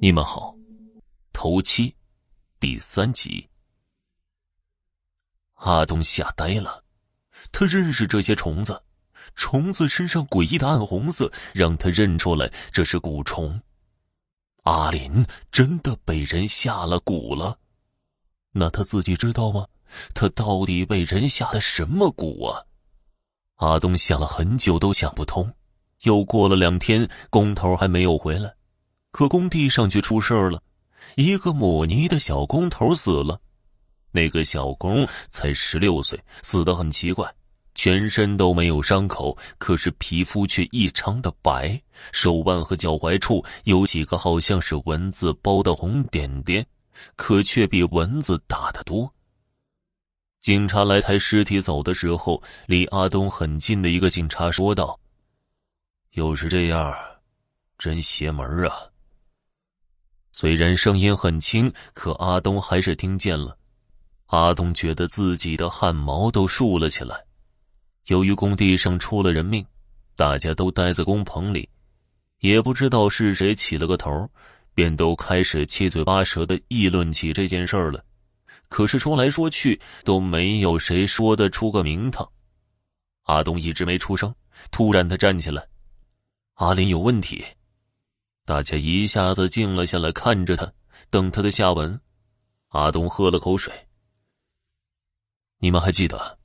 你们好，头七第三集。阿东吓呆了，他认识这些虫子，虫子身上诡异的暗红色让他认出来这是蛊虫。阿林真的被人下了蛊了，那他自己知道吗？他到底被人下的什么蛊啊？阿东想了很久都想不通。又过了两天，工头还没有回来。可工地上却出事了，一个抹泥的小工头死了。那个小工才十六岁，死得很奇怪，全身都没有伤口，可是皮肤却异常的白，手腕和脚踝处有几个好像是蚊子包的红点点，可却比蚊子大得多。警察来抬尸体走的时候，离阿东很近的一个警察说道：“又是这样，真邪门啊！”虽然声音很轻，可阿东还是听见了。阿东觉得自己的汗毛都竖了起来。由于工地上出了人命，大家都待在工棚里，也不知道是谁起了个头，便都开始七嘴八舌的议论起这件事儿了。可是说来说去，都没有谁说得出个名堂。阿东一直没出声，突然他站起来：“阿林有问题。”大家一下子静了下来，看着他，等他的下文。阿东喝了口水。你们还记得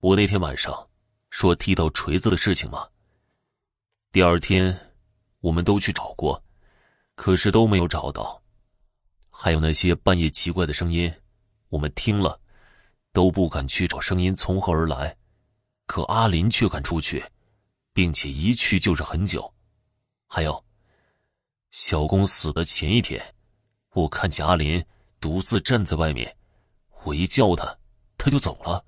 我那天晚上说踢到锤子的事情吗？第二天，我们都去找过，可是都没有找到。还有那些半夜奇怪的声音，我们听了都不敢去找声音从何而来。可阿林却敢出去，并且一去就是很久。还有。小公死的前一天，我看见阿林独自站在外面，我一叫他，他就走了。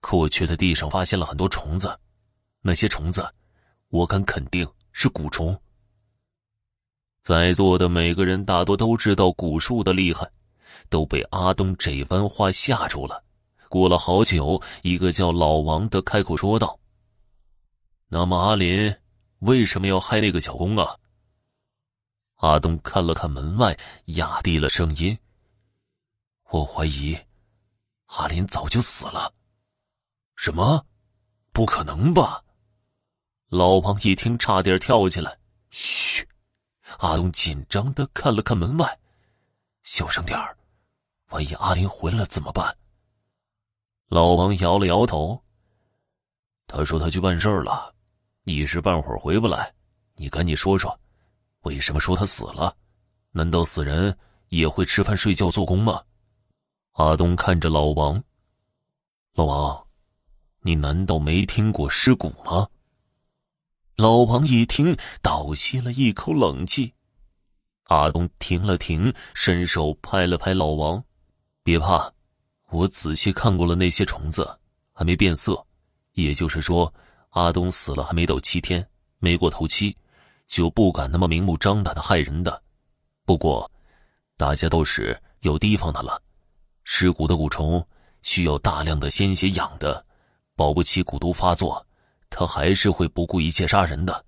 可我却在地上发现了很多虫子，那些虫子，我敢肯定是蛊虫。在座的每个人大多都知道蛊术的厉害，都被阿东这番话吓住了。过了好久，一个叫老王的开口说道：“那么阿林为什么要害那个小工啊？”阿东看了看门外，压低了声音：“我怀疑阿林早就死了。”“什么？不可能吧？”老王一听，差点跳起来。“嘘！”阿东紧张的看了看门外，“小声点儿，万一阿林回来了怎么办？”老王摇了摇头：“他说他去办事儿了，一时半会儿回不来。你赶紧说说。”为什么说他死了？难道死人也会吃饭、睡觉、做工吗？阿东看着老王，老王，你难道没听过尸骨吗？老王一听，倒吸了一口冷气。阿东停了停，伸手拍了拍老王：“别怕，我仔细看过了，那些虫子还没变色，也就是说，阿东死了还没到七天，没过头七。”就不敢那么明目张胆的害人的，不过，大家都是有提防他了。尸骨的蛊虫需要大量的鲜血养的，保不齐蛊毒发作，他还是会不顾一切杀人的。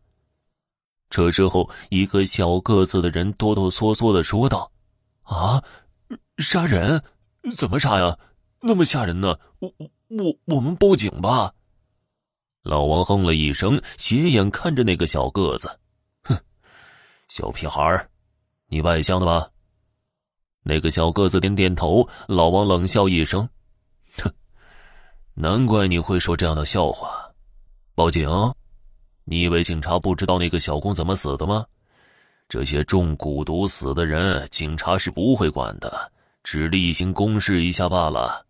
这时候，一个小个子的人哆哆嗦嗦的说道：“啊，杀人？怎么杀呀？那么吓人呢？我我我，我们报警吧。”老王哼了一声，斜眼看着那个小个子。小屁孩儿，你外乡的吧？那个小个子点点头。老王冷笑一声：“哼，难怪你会说这样的笑话。报警？你以为警察不知道那个小工怎么死的吗？这些中蛊毒死的人，警察是不会管的，只例行公事一下罢了。”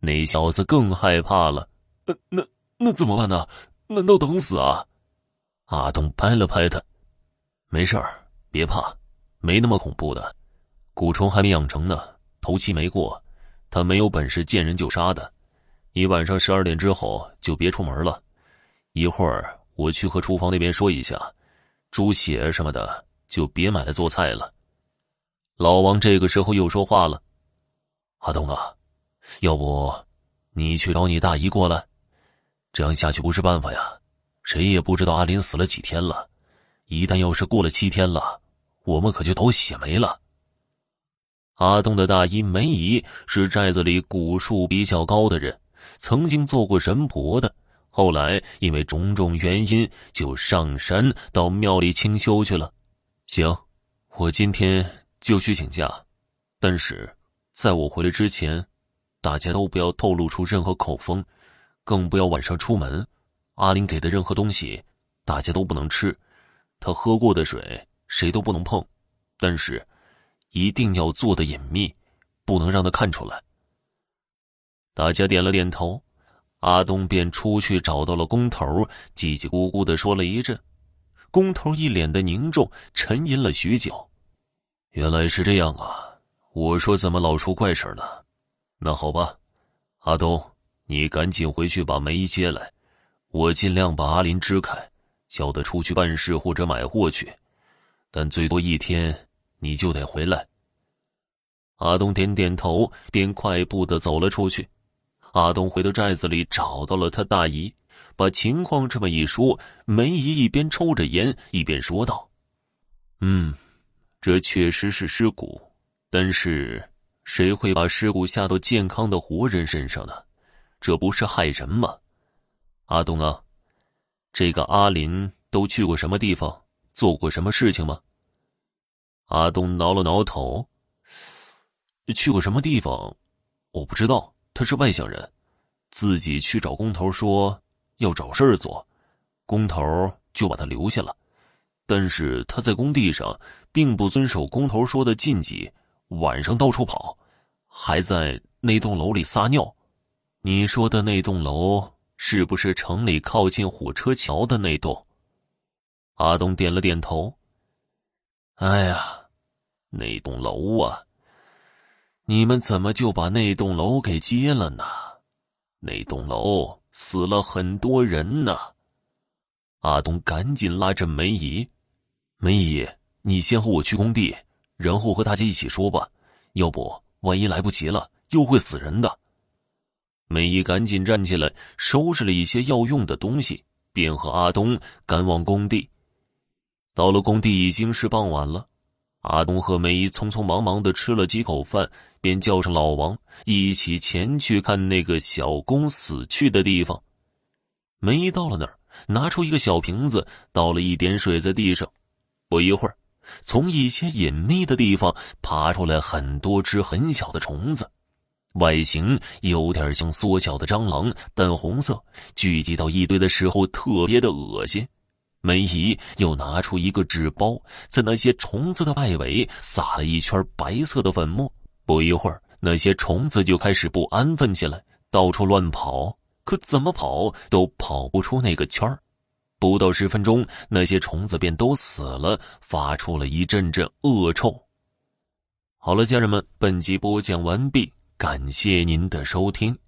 那小子更害怕了。“那那怎么办呢？难道等死啊？”阿东拍了拍他。没事儿，别怕，没那么恐怖的。蛊虫还没养成呢，头七没过，他没有本事见人就杀的。你晚上十二点之后就别出门了。一会儿我去和厨房那边说一下，猪血什么的就别买来做菜了。老王这个时候又说话了：“阿东啊，要不你去找你大姨过来？这样下去不是办法呀。谁也不知道阿林死了几天了。”一旦要是过了七天了，我们可就都血没了。阿东的大姨梅姨是寨子里古树比较高的人，曾经做过神婆的，后来因为种种原因就上山到庙里清修去了。行，我今天就去请假，但是在我回来之前，大家都不要透露出任何口风，更不要晚上出门。阿林给的任何东西，大家都不能吃，他喝过的水谁都不能碰，但是。一定要做的隐秘，不能让他看出来。大家点了点头，阿东便出去找到了工头，叽叽咕咕的说了一阵。工头一脸的凝重，沉吟了许久。原来是这样啊！我说怎么老出怪事呢？那好吧，阿东，你赶紧回去把梅姨接来，我尽量把阿林支开，叫他出去办事或者买货去，但最多一天。你就得回来。阿东点点头，便快步的走了出去。阿东回到寨子里，找到了他大姨，把情况这么一说，梅姨一边抽着烟，一边说道：“嗯，这确实是尸骨，但是谁会把尸骨下到健康的活人身上呢？这不是害人吗？阿东啊，这个阿林都去过什么地方，做过什么事情吗？”阿东挠了挠头，去过什么地方？我不知道。他是外乡人，自己去找工头说要找事儿做，工头就把他留下了。但是他在工地上并不遵守工头说的禁忌，晚上到处跑，还在那栋楼里撒尿。你说的那栋楼是不是城里靠近火车桥的那栋？阿东点了点头。哎呀，那栋楼啊！你们怎么就把那栋楼给接了呢？那栋楼死了很多人呢。阿东赶紧拉着梅姨：“梅姨，你先和我去工地，然后和大家一起说吧。要不万一来不及了，又会死人的。”梅姨赶紧站起来，收拾了一些要用的东西，便和阿东赶往工地。到了工地已经是傍晚了，阿东和梅姨匆匆忙忙的吃了几口饭，便叫上老王一起前去看那个小工死去的地方。梅姨到了那儿，拿出一个小瓶子，倒了一点水在地上。不一会儿，从一些隐秘的地方爬出来很多只很小的虫子，外形有点像缩小的蟑螂，淡红色，聚集到一堆的时候特别的恶心。梅姨又拿出一个纸包，在那些虫子的外围撒了一圈白色的粉末。不一会儿，那些虫子就开始不安分起来，到处乱跑。可怎么跑都跑不出那个圈。不到十分钟，那些虫子便都死了，发出了一阵阵恶臭。好了，家人们，本集播讲完毕，感谢您的收听。